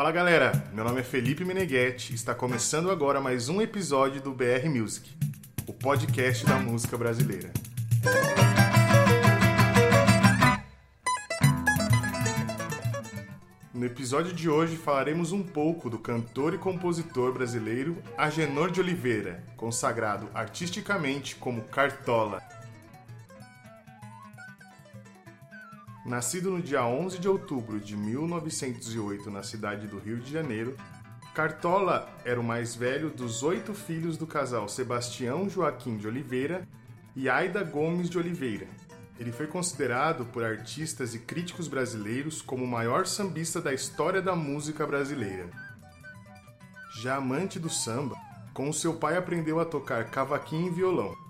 Fala galera, meu nome é Felipe Meneghetti e está começando agora mais um episódio do BR Music, o podcast da música brasileira. No episódio de hoje falaremos um pouco do cantor e compositor brasileiro Agenor de Oliveira, consagrado artisticamente como Cartola. Nascido no dia 11 de outubro de 1908 na cidade do Rio de Janeiro, Cartola era o mais velho dos oito filhos do casal Sebastião Joaquim de Oliveira e Aida Gomes de Oliveira. Ele foi considerado por artistas e críticos brasileiros como o maior sambista da história da música brasileira. Já amante do samba, com seu pai aprendeu a tocar cavaquinho e violão.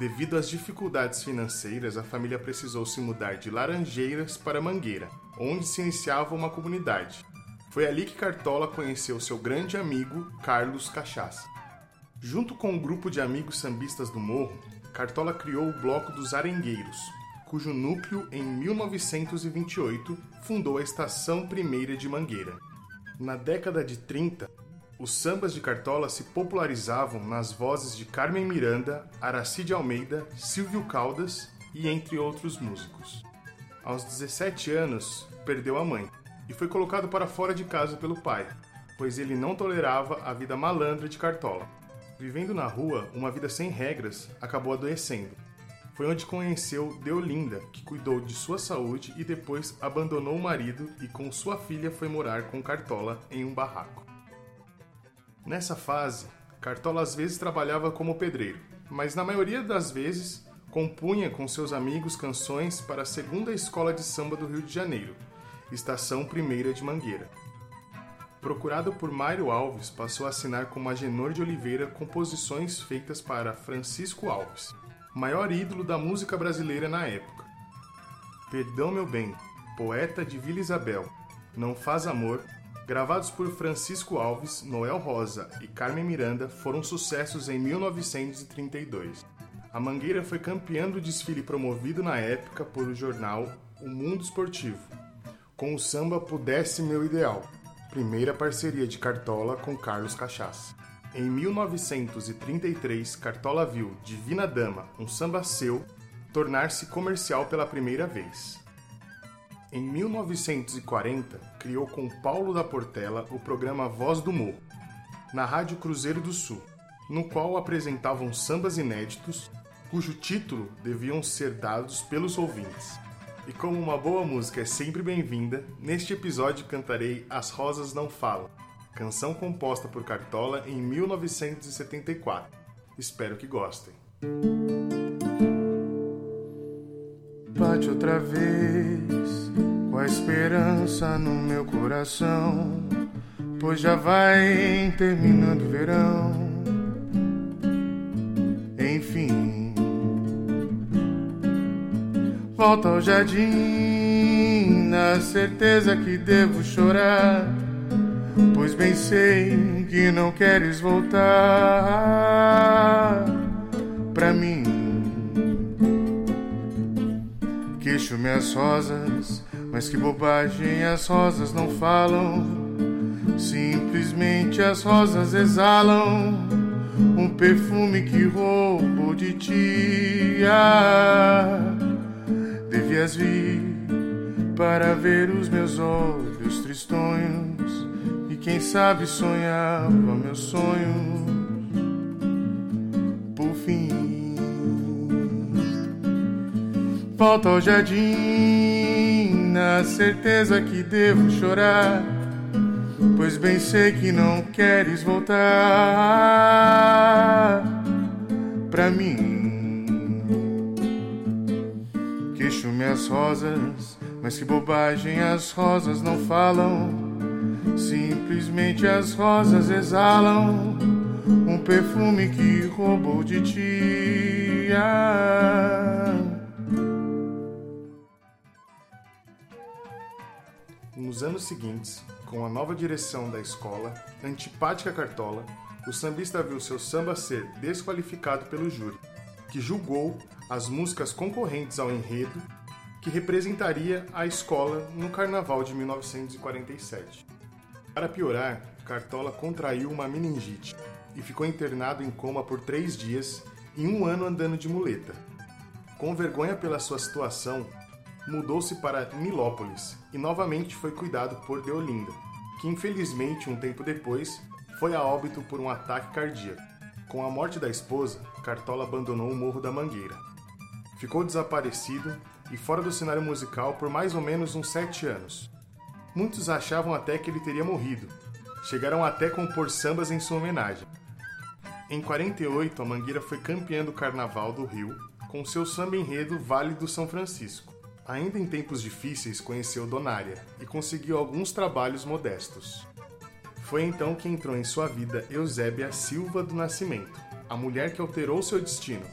Devido às dificuldades financeiras, a família precisou se mudar de Laranjeiras para Mangueira, onde se iniciava uma comunidade. Foi ali que Cartola conheceu seu grande amigo Carlos Cachaça. Junto com um grupo de amigos sambistas do Morro, Cartola criou o Bloco dos Arengueiros, cujo núcleo, em 1928, fundou a Estação Primeira de Mangueira. Na década de 30, os sambas de Cartola se popularizavam nas vozes de Carmen Miranda, Aracide Almeida, Silvio Caldas e entre outros músicos. Aos 17 anos, perdeu a mãe e foi colocado para fora de casa pelo pai, pois ele não tolerava a vida malandra de Cartola. Vivendo na rua, uma vida sem regras, acabou adoecendo. Foi onde conheceu Deolinda, que cuidou de sua saúde e depois abandonou o marido e com sua filha foi morar com Cartola em um barraco. Nessa fase, Cartola às vezes trabalhava como pedreiro, mas na maioria das vezes compunha com seus amigos canções para a segunda escola de samba do Rio de Janeiro, Estação Primeira de Mangueira. Procurado por Mário Alves, passou a assinar como Agenor de Oliveira composições feitas para Francisco Alves, maior ídolo da música brasileira na época. Perdão Meu Bem, poeta de Vila Isabel, Não Faz Amor, gravados por Francisco Alves, Noel Rosa e Carmen Miranda, foram sucessos em 1932. A Mangueira foi campeã do desfile promovido na época por o jornal O Mundo Esportivo, com o samba Pudesse Meu Ideal, primeira parceria de Cartola com Carlos Cachaça. Em 1933, Cartola viu Divina Dama, um samba seu, tornar-se comercial pela primeira vez. Em 1940, criou com Paulo da Portela o programa Voz do Morro, na Rádio Cruzeiro do Sul, no qual apresentavam sambas inéditos, cujo título deviam ser dados pelos ouvintes. E como uma boa música é sempre bem-vinda, neste episódio cantarei As Rosas Não Falam, canção composta por Cartola em 1974. Espero que gostem. Bate outra vez a esperança no meu coração, pois já vai terminando o verão. Enfim, volta ao jardim, na certeza que devo chorar, pois bem sei que não queres voltar pra mim. Queixo minhas rosas, mas que bobagem, as rosas não falam. Simplesmente as rosas exalam um perfume que roubo de ti. Ah, devias vir para ver os meus olhos tristonhos e quem sabe sonhava meus sonhos por fim. Volta ao jardim na certeza que devo chorar, pois bem sei que não queres voltar pra mim. Queixo minhas rosas, mas que bobagem, as rosas não falam. Simplesmente as rosas exalam um perfume que roubou de ti. Ah. Nos anos seguintes, com a nova direção da escola, Antipática Cartola, o sambista viu seu samba ser desqualificado pelo júri, que julgou as músicas concorrentes ao enredo que representaria a escola no Carnaval de 1947. Para piorar, Cartola contraiu uma meningite e ficou internado em coma por três dias e um ano andando de muleta. Com vergonha pela sua situação, mudou-se para Nilópolis e novamente foi cuidado por Deolinda, que infelizmente um tempo depois foi a óbito por um ataque cardíaco. Com a morte da esposa, Cartola abandonou o Morro da Mangueira. Ficou desaparecido e fora do cenário musical por mais ou menos uns sete anos. Muitos achavam até que ele teria morrido. Chegaram até a compor sambas em sua homenagem. Em 48, a Mangueira foi campeã do Carnaval do Rio com seu samba enredo Vale do São Francisco. Ainda em tempos difíceis, conheceu Donária e conseguiu alguns trabalhos modestos. Foi então que entrou em sua vida Eusébia Silva do Nascimento, a mulher que alterou seu destino.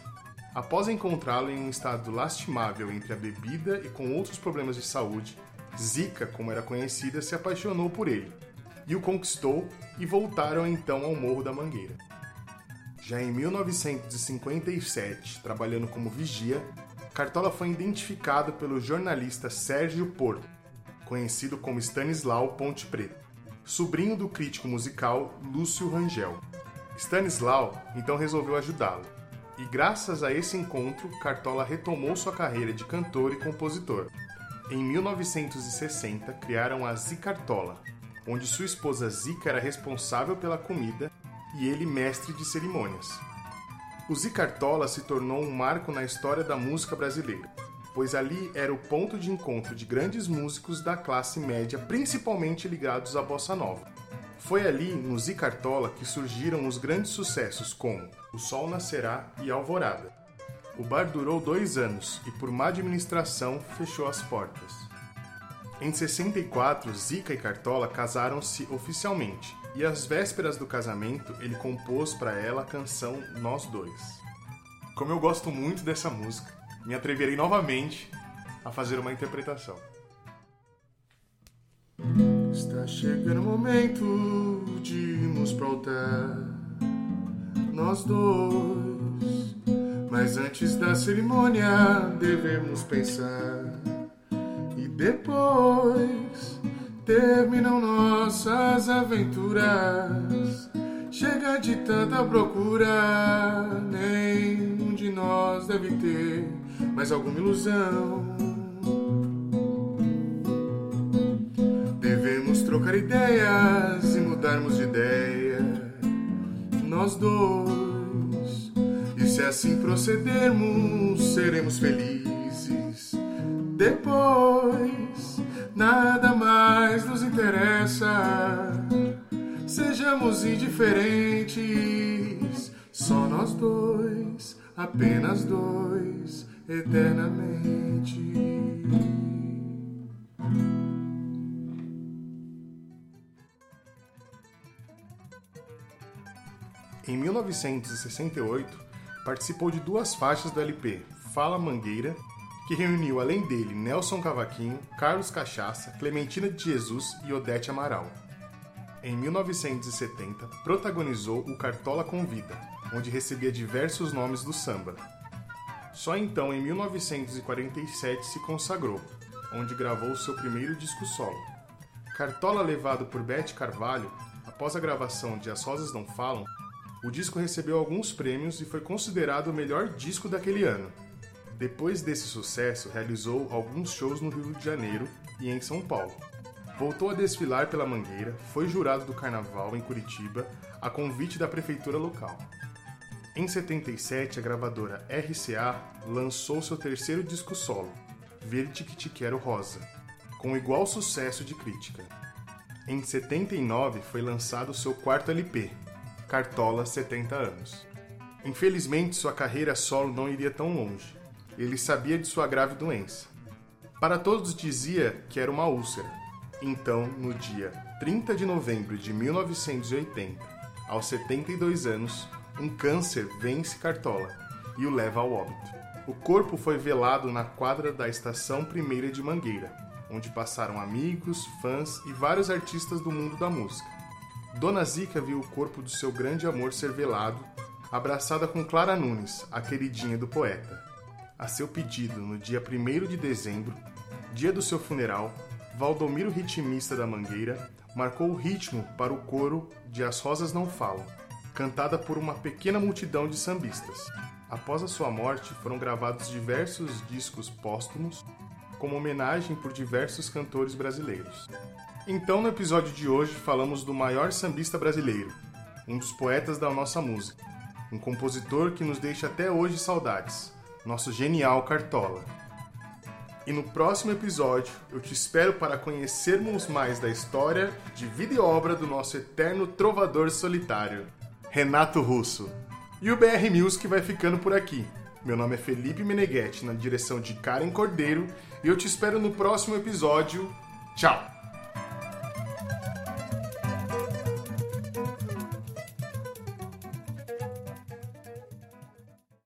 Após encontrá-lo em um estado lastimável entre a bebida e com outros problemas de saúde, Zica, como era conhecida, se apaixonou por ele e o conquistou e voltaram então ao Morro da Mangueira. Já em 1957, trabalhando como vigia, Cartola foi identificado pelo jornalista Sérgio Porto, conhecido como Stanislau Ponte Preta, sobrinho do crítico musical Lúcio Rangel. Stanislau então resolveu ajudá-lo, e graças a esse encontro, Cartola retomou sua carreira de cantor e compositor. Em 1960, criaram a Zicartola, onde sua esposa Zica era responsável pela comida e ele mestre de cerimônias. O Zicartola se tornou um marco na história da música brasileira, pois ali era o ponto de encontro de grandes músicos da classe média, principalmente ligados à bossa nova. Foi ali, no Zicartola, que surgiram os grandes sucessos como O Sol Nascerá e Alvorada. O bar durou dois anos e, por má administração, fechou as portas. Em 64, Zica e Cartola casaram-se oficialmente e às vésperas do casamento ele compôs para ela a canção Nós Dois. Como eu gosto muito dessa música, me atreverei novamente a fazer uma interpretação. Está chegando o momento de irmos pro altar, nós dois. Mas antes da cerimônia devemos pensar e depois terminam nossas aventuras. Chega de tanta procura, nenhum de nós deve ter mais alguma ilusão. Devemos trocar ideias e mudarmos de ideia, nós dois. E se assim procedermos, seremos felizes. Depois nada mais nos interessa. Sejamos indiferentes, só nós dois, apenas dois, eternamente. Em 1968, participou de duas faixas do LP Fala Mangueira que reuniu além dele Nelson Cavaquinho, Carlos Cachaça, Clementina de Jesus e Odete Amaral. Em 1970, protagonizou o Cartola Convida, onde recebia diversos nomes do samba. Só então, em 1947, se consagrou, onde gravou seu primeiro disco solo. Cartola levado por Beth Carvalho, após a gravação de As Rosas Não Falam, o disco recebeu alguns prêmios e foi considerado o melhor disco daquele ano. Depois desse sucesso, realizou alguns shows no Rio de Janeiro e em São Paulo. Voltou a desfilar pela Mangueira, foi jurado do Carnaval em Curitiba, a convite da prefeitura local. Em 77, a gravadora RCA lançou seu terceiro disco solo, Verde Que Te Quero Rosa, com igual sucesso de crítica. Em 79 foi lançado seu quarto LP, Cartola 70 anos. Infelizmente, sua carreira solo não iria tão longe ele sabia de sua grave doença. Para todos dizia que era uma úlcera. Então, no dia 30 de novembro de 1980, aos 72 anos, um câncer vence Cartola e o leva ao óbito. O corpo foi velado na quadra da Estação Primeira de Mangueira, onde passaram amigos, fãs e vários artistas do mundo da música. Dona Zica viu o corpo do seu grande amor ser velado, abraçada com Clara Nunes, a queridinha do poeta. A seu pedido, no dia 1 de dezembro, dia do seu funeral, Valdomiro Ritmista da Mangueira marcou o ritmo para o coro de As Rosas Não Falam, cantada por uma pequena multidão de sambistas. Após a sua morte, foram gravados diversos discos póstumos como homenagem por diversos cantores brasileiros. Então, no episódio de hoje, falamos do maior sambista brasileiro, um dos poetas da nossa música, um compositor que nos deixa até hoje saudades, nosso genial Cartola. E no próximo episódio eu te espero para conhecermos mais da história de vida e obra do nosso eterno trovador solitário, Renato Russo. E o BR Music vai ficando por aqui. Meu nome é Felipe Meneghetti, na direção de Karen Cordeiro, e eu te espero no próximo episódio. Tchau!